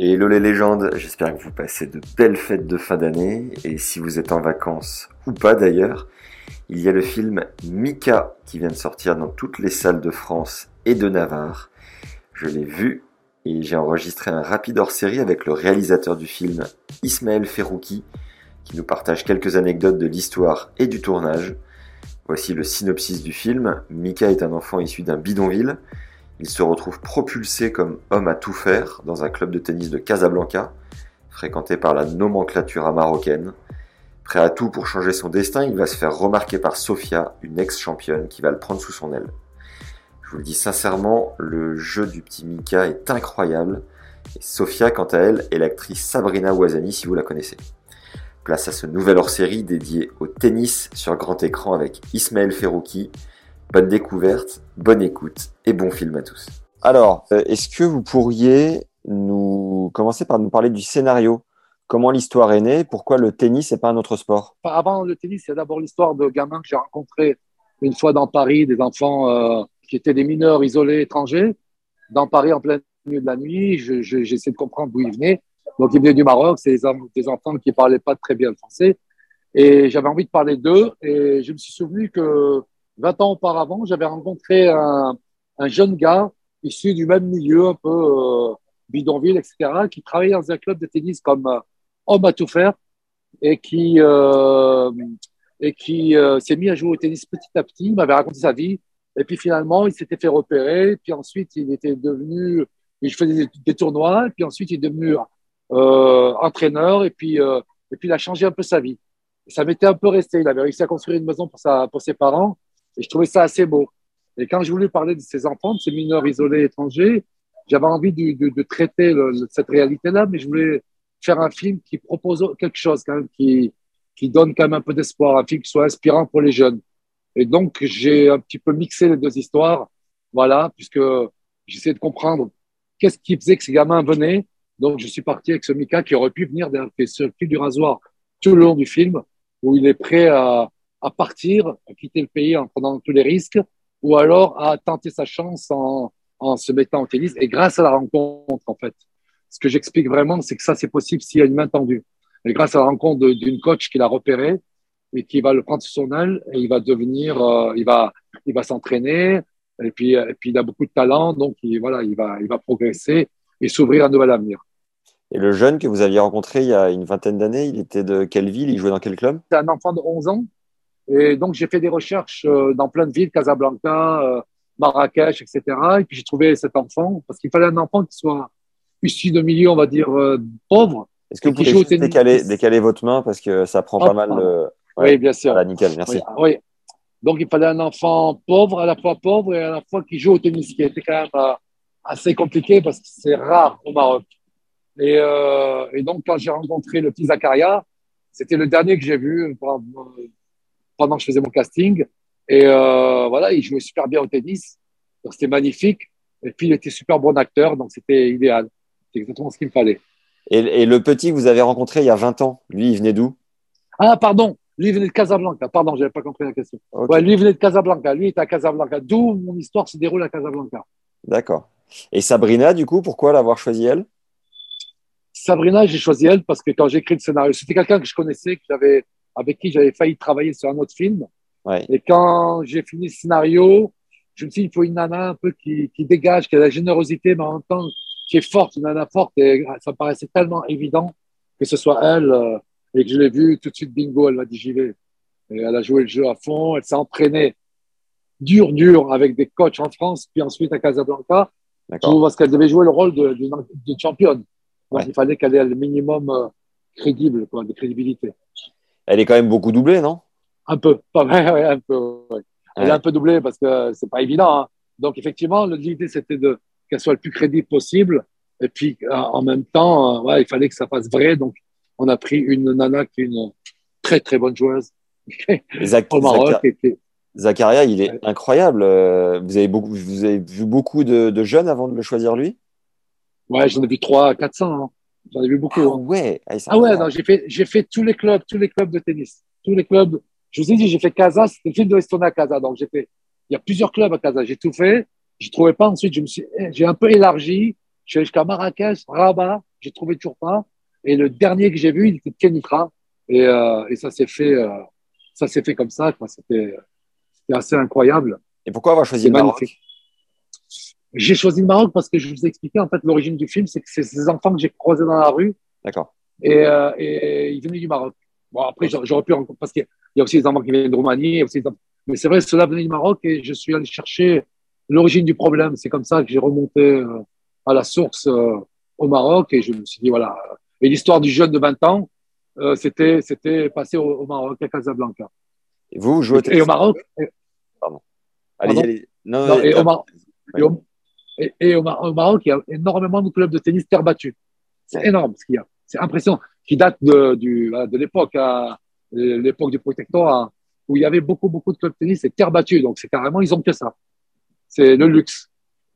today. Hello les légendes, j'espère que vous passez de belles fêtes de fin d'année et si vous êtes en vacances ou pas d'ailleurs, il y a le film Mika qui vient de sortir dans toutes les salles de France et de Navarre. Je l'ai vu et j'ai enregistré un rapide hors-série avec le réalisateur du film, Ismaël Ferrouki, qui nous partage quelques anecdotes de l'histoire et du tournage. Voici le synopsis du film. Mika est un enfant issu d'un bidonville. Il se retrouve propulsé comme homme à tout faire dans un club de tennis de Casablanca, fréquenté par la nomenclature marocaine. Prêt à tout pour changer son destin, il va se faire remarquer par Sofia, une ex-championne qui va le prendre sous son aile. Je vous le dis sincèrement, le jeu du petit Mika est incroyable. Et Sofia, quant à elle, est l'actrice Sabrina Ouazani, si vous la connaissez. Place à ce nouvel hors-série dédié au tennis sur grand écran avec Ismaël Ferrouki. Bonne découverte, bonne écoute et bon film à tous. Alors, euh, est-ce que vous pourriez nous commencer par nous parler du scénario? Comment l'histoire est née? Pourquoi le tennis n'est pas un autre sport? Avant le tennis, il y a d'abord l'histoire de gamins que j'ai rencontrés une fois dans Paris, des enfants euh, qui étaient des mineurs isolés étrangers, dans Paris en plein milieu de la nuit. Je- je- J'essaie de comprendre d'où ils venaient. Donc, ils venaient du Maroc, c'est des enfants qui ne parlaient pas très bien le français. Et j'avais envie de parler d'eux. Et je me suis souvenu que 20 ans auparavant, j'avais rencontré un, un jeune gars issu du même milieu, un peu euh, bidonville, etc., qui travaillait dans un club de tennis comme euh, homme à tout faire et qui, euh, et qui s'est mis à jouer au tennis petit à petit. Il m'avait raconté sa vie. Et puis finalement, il s'était fait repérer. Puis ensuite, il était devenu, il faisait des, tournois. Puis ensuite, il est devenu entraîneur. Et puis, et puis, il a changé un peu sa vie. Ça m'était un peu resté. Il avait réussi à construire une maison pour, sa, pour ses parents. Et je trouvais ça assez beau. Et quand je voulais parler de ses enfants, de ces mineurs isolés étrangers, j'avais envie de, de, traiter cette réalité-là, mais je voulais faire un film qui propose quelque chose, quand même, qui, qui donne quand même un peu d'espoir, un film qui soit inspirant pour les jeunes. Et donc, j'ai un petit peu mixé les deux histoires, voilà, puisque j'essaie de comprendre qu'est-ce qui faisait que ces gamins venaient. Donc, je suis parti avec ce Mika qui aurait pu venir, le fil du rasoir tout le long du film, où il est prêt à, à partir, à quitter le pays en prenant tous les risques, ou alors à tenter sa chance en, en se mettant au tennis. Et grâce à la rencontre, en fait, ce que j'explique vraiment, c'est que ça, c'est possible s'il y a une main tendue. Et grâce à la rencontre d'une coach qui l'a repéré et qui va le prendre sous son aile, et il va devenir, euh, il va, il va s'entraîner, et puis, et puis il a beaucoup de talent, donc il, voilà, il va, il va progresser et s'ouvrir un nouvel avenir. Et le jeune que vous aviez rencontré il y a une vingtaine d'années, il était de quelle ville? Il jouait dans quel club? C'est un enfant de 11 ans. Et donc, j'ai fait des recherches euh, dans plein de villes, Casablanca, euh, Marrakech, etc. Et puis, j'ai trouvé cet enfant, parce qu'il fallait un enfant qui soit issu de milieux, on va dire, euh, pauvres. Est-ce que vous pouvez juste décaler, décaler votre main parce que ça prend Ah, pas mal de... Oui, bien sûr. Voilà, nickel, merci. Oui, oui. Donc, il fallait un enfant pauvre, à la fois pauvre et à la fois qui joue au tennis, qui était quand même assez compliqué parce que c'est rare au Maroc. Et, euh, et donc, quand j'ai rencontré le petit Zakaria, c'était le dernier que j'ai vu pendant, que je faisais mon casting. Et euh, voilà, il jouait super bien au tennis. Donc, c'était magnifique. Et puis, il était super bon acteur, donc c'était idéal. C'est exactement ce qu'il me fallait. Et, et le petit que vous avez rencontré il y a 20 ans, lui, il venait d'où? Ah, pardon, lui il venait de Casablanca. Pardon, j'avais pas compris la question. Ok, Ouais, lui il venait de Casablanca. Lui il était à Casablanca. D'où mon histoire se déroule à Casablanca. D'accord. Et Sabrina, du coup, pourquoi l'avoir choisi elle? Sabrina, j'ai choisi elle parce que quand j'ai écrit le scénario, c'était quelqu'un que je connaissais, que j'avais, avec qui j'avais failli travailler sur un autre film. Ouais. Et quand j'ai fini le scénario, je me suis dit, il faut une nana un peu qui, qui dégage, qui a la générosité, mais en même temps qui est forte, une nana forte. Et ça me paraissait tellement évident que ce soit elle. euh, et que je l'ai vue tout de suite, bingo, elle m'a dit, j'y vais. Et elle a joué le jeu à fond, elle s'est entraînée dur, dur avec des coachs en France, puis ensuite à Casablanca, parce qu'elle devait jouer le rôle de, d'une, d'une championne. Donc Ouais. il fallait qu'elle ait le minimum euh, crédible, quoi, de crédibilité. Elle est quand même beaucoup doublée, non? Un peu, pas vrai, un peu. ouais. Elle Ouais. est un peu doublée parce que c'est pas évident. hein. Donc effectivement, l'idée c'était de qu'elle soit le plus crédible possible. Et puis euh, en même temps, euh, ouais, il fallait que ça fasse vrai. Donc on a pris une nana qui est une très très bonne joueuse au Maroc. Zakaria, il est Ouais. incroyable. Euh, Vous avez, beaucoup, vous avez vu beaucoup de, de jeunes avant de le choisir lui? Ouais, j'en ai vu 3 400. hein. J'en ai vu beaucoup. Ah hein. ouais, ah, c'est Ah ouais, non, j'ai fait, j'ai fait tous les clubs, tous les clubs de tennis, tous les clubs. Je vous ai dit, j'ai fait Casa, c'était le film de Estonia à Casa. Donc, j'ai fait, il y a plusieurs clubs à Casa. J'ai tout fait. Je trouvais pas. Ensuite, je me suis, eh, j'ai un peu élargi. Je suis allé jusqu'à Marrakech, Rabat. J'ai trouvé toujours pas. Et le dernier que j'ai vu, il était de Kenitra. Et, euh, et ça s'est fait, euh, ça s'est fait comme ça, quoi. C'était, c'était assez incroyable. Et pourquoi avoir choisi le Maroc? magnifique. J'ai choisi le Maroc parce que je vous ai expliqué, en fait, l'origine du film, c'est que c'est ces enfants que j'ai croisés dans la rue D'accord. et, euh, et il venait du Maroc. Bon, après, j'aurais pu rencontrer, parce qu'il y a aussi des enfants qui viennent de Roumanie, aussi des enfants- mais c'est vrai, cela venait du Maroc et je suis allé chercher l'origine du problème. C'est comme ça que j'ai remonté euh, à la source euh, au Maroc et je me suis dit, voilà. Et l'histoire du jeune de 20 ans, euh, c'était, c'était passé au, au Maroc, à Casablanca. Et vous, vous jouez au Et au Maroc, et, Allez, pardon allez. Non, non, et au, allez. Mar- et au- et- et au Mar- au Maroc, il y a énormément de clubs de tennis terre battue. C'est énorme ce qu'il y a. C'est impressionnant. Qui date de, du, de l'époque, à- l'époque du protectorat, où il y avait beaucoup, beaucoup de clubs de tennis et terre battue. Donc, c'est carrément, ils ont que ça. C'est le luxe.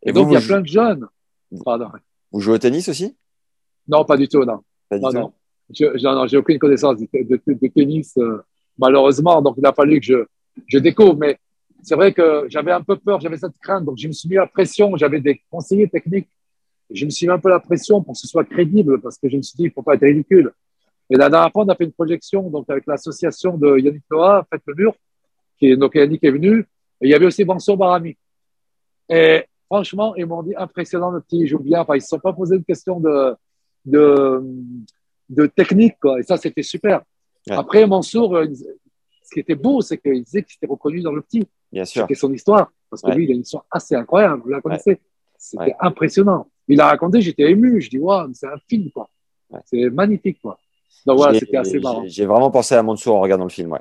Et Et vous, donc, il y a plein de jeunes. Pardon. vous jouez au tennis aussi? Non, pas du tout, non. Pas du Non, tout non. Je, j'ai aucune connaissance de, de- de tennis, euh, malheureusement. Donc, il a fallu que je, je découvre. Mais c'est vrai que j'avais un peu peur, j'avais cette crainte. Donc, je me suis mis la pression. J'avais des conseillers techniques. Je me suis mis un peu la pression pour que ce soit crédible parce que je me suis dit, il faut pas être ridicule. Et la dernière fois, on a fait une projection donc avec l'association de Yannick Noah, Faites le mur, qui est, donc Yannick est venu. Et il y avait aussi Mansour Barami. Et franchement, ils m'ont dit impressionnant le petit, joue bien. Enfin, ils ne se sont pas posé de question de, de, de technique, quoi. Et ça, c'était super. Ouais. Après, Mansour, euh, ce qui était beau, c'est qu'il disait qu'il s'était reconnu dans le petit. Bien sûr. C'était son histoire. Parce que Ouais. lui, il a une histoire assez incroyable. Vous la connaissez. C'était Ouais. impressionnant. Il a raconté, j'étais ému. Je dis, waouh, c'est un film, quoi. C'est magnifique, quoi. Donc voilà, c'était assez marrant. j'ai- vraiment pensé à Mansour en regardant le film, ouais.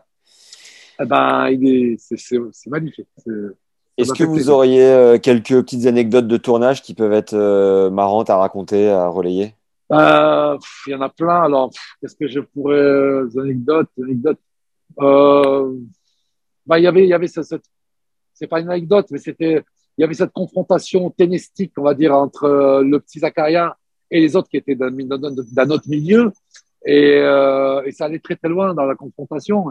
Eh ben, il est, c'est, c'est, c'est magnifique. Est-ce que vous plaisir. auriez euh, quelques petites anecdotes de tournage qui peuvent être euh, marrantes à raconter, à relayer? Euh, il y en a plein. Alors, qu'est-ce que je pourrais, des anecdotes, des anecdotes. Bah, il y avait, il y avait ce- cette, c'est pas une anecdote, mais c'était, il y avait cette confrontation tennistique, on va dire, entre euh, le petit Zakaria et les autres qui étaient d'un, autre milieu. Et, euh, et ça allait très très loin dans la confrontation.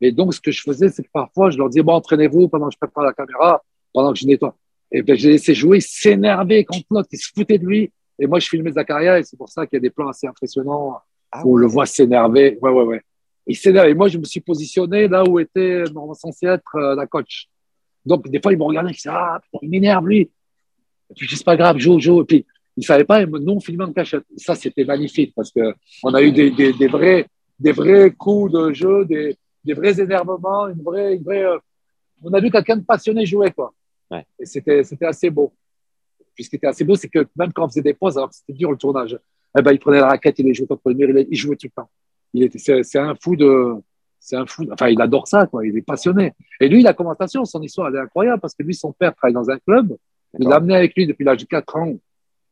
Et donc, ce que je faisais, c'est que parfois, je leur disais, bon, entraînez-vous pendant que je prépare la caméra, pendant que je nettoie. Et ben, je les laissais jouer, s'énerver contre l'autre, qui se foutait de lui. Et moi, je filmais Zakaria, et c'est pour ça qu'il y a des plans assez impressionnants Ah où on le voit s'énerver. Ouais, ouais, ouais. Il s'énerve. Et moi, je me suis positionné là où était normalement censé être euh, la coach. Donc, des fois, il me regardait, il disait, ah, putain, il m'énerve, lui. Et puis, c'est pas grave, joue, joue. Et puis, il savait pas, non filmé en cachette. Ça, c'était magnifique parce que on a eu des, des, des vrais, des vrais coups de jeu, des, des vrais énervements, une vraie, une vraie, euh, on a vu quelqu'un de passionné jouer, quoi. Ouais. Et c'était, c'était assez beau. Puis ce qui était assez beau, c'est que même quand on faisait des pauses, alors que c'était dur le tournage, eh ben, il prenait la raquette, il les jouait contre le mur, il, il jouait tout le temps. Il était, c'est, c'est un fou de, c'est un fou, enfin, il adore ça, quoi. Il est passionné. Et lui, la commentation, son histoire, elle est incroyable parce que lui, son père travaille dans un club. Il l'a amené avec lui depuis l'âge de 4 ans,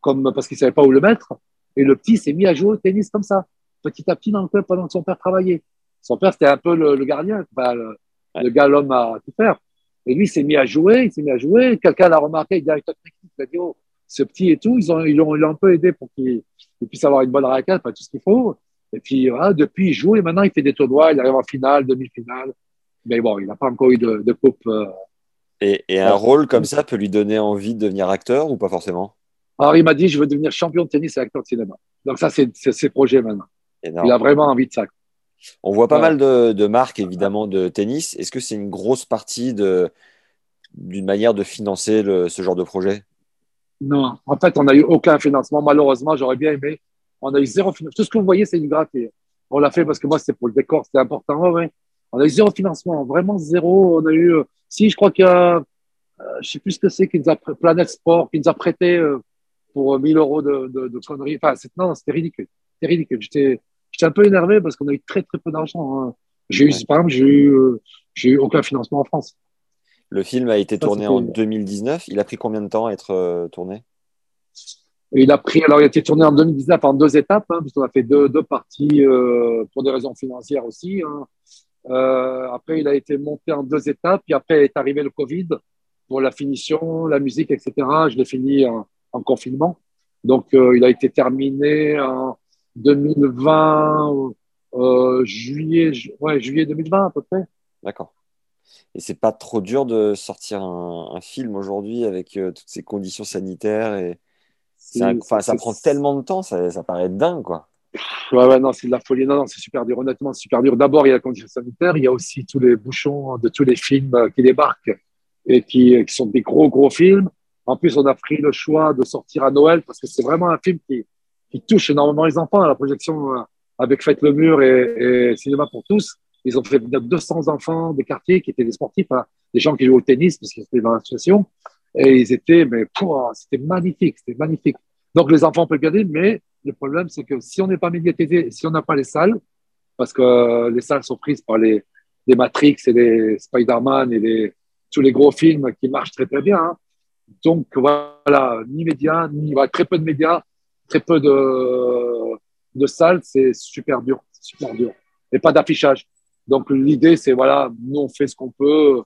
comme, parce qu'il savait pas où le mettre. Et le petit s'est mis à jouer au tennis comme ça, petit à petit dans le club pendant que son père travaillait. Son père, c'était un peu le, le gardien, enfin, le, Ouais. le gars, l'homme à tout faire. Et lui, il s'est mis à jouer, il s'est mis à jouer. Quelqu'un l'a remarqué, le directeur technique, il a dit, oh, ce petit et tout, ils ont, ils l'ont, ils l'ont un peu aidé pour qu'il il puisse avoir une bonne raquette, enfin, tout ce qu'il faut. Et puis, voilà, depuis, il joue et maintenant, il fait des tournois, il arrive en finale, demi-finale. Mais bon, il n'a pas encore eu de, de coupe. euh. Et, et un rôle comme ça peut lui donner envie de devenir acteur ou pas forcément? Alors, il m'a dit, je veux devenir champion de tennis et acteur de cinéma. Donc, ça, c'est, ses projets maintenant. Énorme. Il a vraiment envie de ça. On voit pas mal de, de, marques, évidemment, de tennis. Est-ce que c'est une grosse partie d'une manière de financer le, ce genre de projet? Non, en fait, on n'a eu aucun financement. Malheureusement, j'aurais bien aimé. On a eu zéro financement. Tout ce que vous voyez, c'est une gratte. On l'a fait parce que moi, c'est pour le décor, c'était important. Ouais, On a eu zéro financement, vraiment zéro. On a eu, euh, si, je crois qu'il y a, euh, je sais plus ce que c'est, qui nous a, Planète Sport, qui nous a prêté euh, pour 1000 euros de, de, de conneries. Enfin, non, c'était ridicule. C'était ridicule. J'étais, j'étais un peu énervé parce qu'on a eu très, très peu d'argent. Hein. J'ai eu, par exemple, j'ai eu, j'ai eu aucun financement en France. Le film a été tourné en 2019. Il a pris combien de temps à être tourné? Il a pris, alors il a été tourné en 2019 en deux étapes, hein, puisqu'on a fait deux, deux parties euh, pour des raisons financières aussi. Hein. Euh, après, il a été monté en deux étapes, puis après est arrivé le Covid pour la finition, la musique, etc. Je l'ai fini en, en, confinement. Donc, euh, il a été terminé en 2020, euh, juillet, ouais, juillet 2020 à peu près. D'accord. Et c'est pas trop dur de sortir un, un film aujourd'hui avec toutes ces conditions sanitaires et ça prend tellement de temps, ça, ça paraît dingue, quoi. Ouais, ouais, non, c'est de la folie. Non, non, c'est super dur. Honnêtement, c'est super dur. D'abord, il y a la condition sanitaire. Il y a aussi tous les bouchons de tous les films euh, qui débarquent et qui, qui sont des gros, gros films. En plus, on a pris le choix de sortir à Noël parce que c'est vraiment un film qui, qui touche énormément les enfants. La projection euh, avec Faites le mur et, et, Cinéma pour tous, ils ont fait 200 enfants des quartiers qui étaient des sportifs, hein, des gens qui jouent au tennis parce qu'ils étaient dans l'association. Et ils étaient, mais c'était magnifique, c'était magnifique. Donc les enfants peuvent regarder, mais le problème, c'est que si on n'est pas médiatisé, si on n'a pas les salles, parce que euh, les salles sont prises par les, Matrix et les Spider-Man et les, tous les gros films qui marchent très très bien. Hein. Donc voilà, ni médias, ni très peu de médias, très peu de salles, c'est super dur, super dur. Et pas d'affichage. Donc l'idée, c'est voilà, nous on fait ce qu'on peut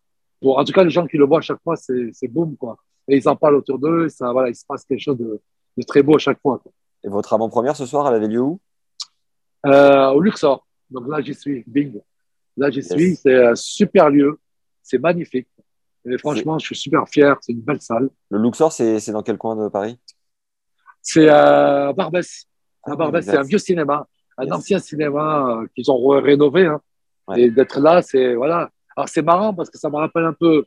en tout cas, les gens qui le voient à chaque fois, c'est boum, quoi. Et ils en parlent autour d'eux, ça, voilà, il se passe quelque chose de, de très beau à chaque fois. Et votre avant-première ce soir, elle avait lieu où? Euh, Au Luxor. Donc là, j'y suis, bing. Là, j'y suis, c'est un super lieu, c'est magnifique. Et franchement, je suis super fier, c'est une belle salle. Le Luxor, c'est dans quel coin de Paris? C'est à Barbès. À ah, Barbès, c'est un vieux cinéma, un ancien cinéma euh, qu'ils ont rénové. Hein. Et d'être là, c'est voilà, alors c'est marrant parce que ça me rappelle un peu,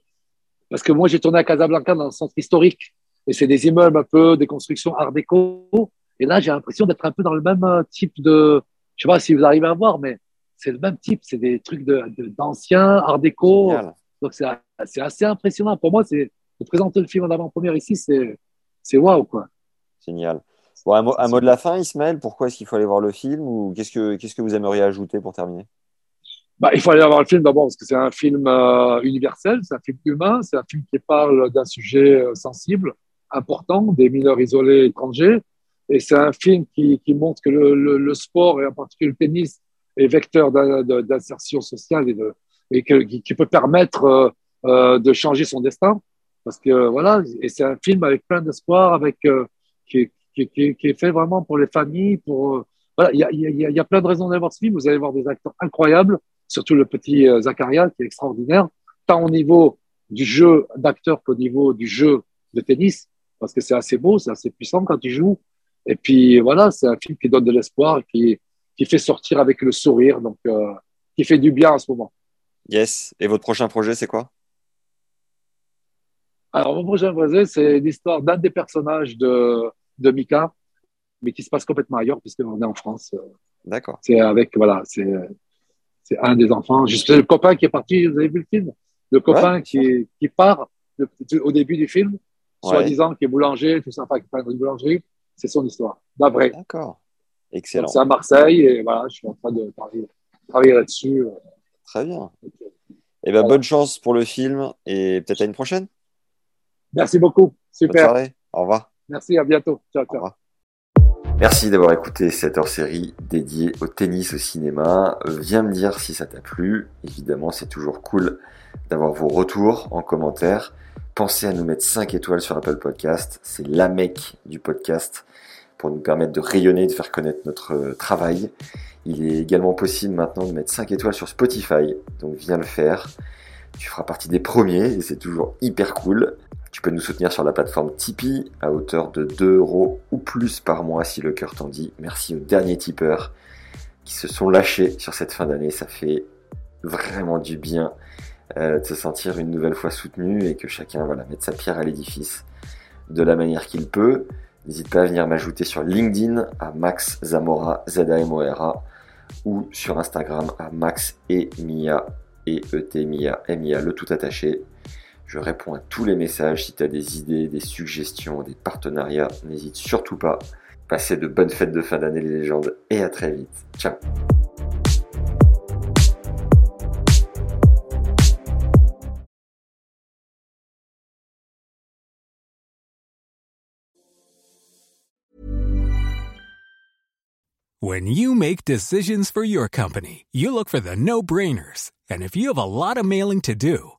parce que moi j'ai tourné à Casablanca dans le centre historique, et c'est des immeubles un peu, des constructions art déco, et là j'ai l'impression d'être un peu dans le même euh, type de, je sais pas si vous arrivez à voir, mais c'est le même type, c'est des trucs d'anciens de, art déco, donc c'est assez impressionnant. Pour moi, c'est de présenter le film en avant-première ici, c'est waouh quoi. Génial. Bon, un, mot, un mot de la fin, Ismaël, pourquoi est-ce qu'il faut aller voir le film ou qu'est-ce que, qu'est-ce que vous aimeriez ajouter pour terminer? Bah, il faut aller voir le film d'abord parce que c'est un film euh, universel, c'est un film humain, c'est un film qui parle d'un sujet euh, sensible, important, des mineurs isolés étrangers. Et c'est un film qui, qui montre que le, le, le, sport, et en particulier le tennis, est vecteur d'insertion sociale et, de, et que, qui, peut permettre euh, euh, de changer son destin. Parce que voilà, et c'est un film avec plein d'espoir, avec qui, qui, qui, qui, est fait vraiment pour les familles, pour voilà, il y a, y, y a plein de raisons d'aller voir ce film. Vous allez voir des acteurs incroyables surtout le petit euh, Zakaria qui est extraordinaire, tant au niveau du jeu d'acteur qu'au niveau du jeu de tennis, parce que c'est assez beau, c'est assez puissant quand il joue. Et puis voilà, c'est un film qui donne de l'espoir, qui, qui fait sortir avec le sourire, donc euh, qui fait du bien en ce moment. Yes. Et votre prochain projet, c'est quoi? Alors, mon prochain projet, c'est l'histoire d'un des personnages de, de Mika, mais qui se passe complètement ailleurs, puisqu'on est en France. D'accord. C'est avec, voilà, c'est c'est un des enfants. C'est le copain qui est parti, vous avez vu le film? Le copain qui, qui part au début du film, soi-disant qui est boulanger, tout ça, enfin, qui dans une boulangerie. C'est son histoire, la vraie. D'accord. Excellent. C'est à Marseille et voilà, je suis en train de travailler, là-dessus. Très bien. Et eh ben, bonne chance pour le film et peut-être à une prochaine. Merci beaucoup. Super. Au revoir. Merci, à bientôt. Ciao, ciao. Merci d'avoir écouté cette hors-série dédiée au tennis au cinéma. Viens me dire si ça t'a plu. Évidemment, c'est toujours cool d'avoir vos retours en commentaire. Pensez à nous mettre 5 étoiles sur Apple Podcast. C'est la mec du podcast pour nous permettre de rayonner, de faire connaître notre travail. Il est également possible maintenant de mettre 5 étoiles sur Spotify. Donc viens le faire. Tu feras partie des premiers et c'est toujours hyper cool. Tu peux nous soutenir sur la plateforme Tipeee à hauteur de 2 euros ou plus par mois si le cœur t'en dit. Merci aux derniers tipeurs qui se sont lâchés sur cette fin d'année. Ça fait vraiment du bien euh, de se sentir une nouvelle fois soutenu et que chacun voilà, mette sa pierre à l'édifice de la manière qu'il peut. N'hésite pas à venir m'ajouter sur LinkedIn à Max Zamora, Z-A-M-O-R-A, ou sur Instagram à Max et Mia, et E-T Mia, M-I-A, le tout attaché. Je réponds à tous les messages. Si tu as des idées, des suggestions, des partenariats, n'hésite surtout pas. Passez de bonnes fêtes de fin d'année les légendes et à très vite. Ciao When you make decisions for your company, you look for the no-brainers. And if you have a lot of mailing to do,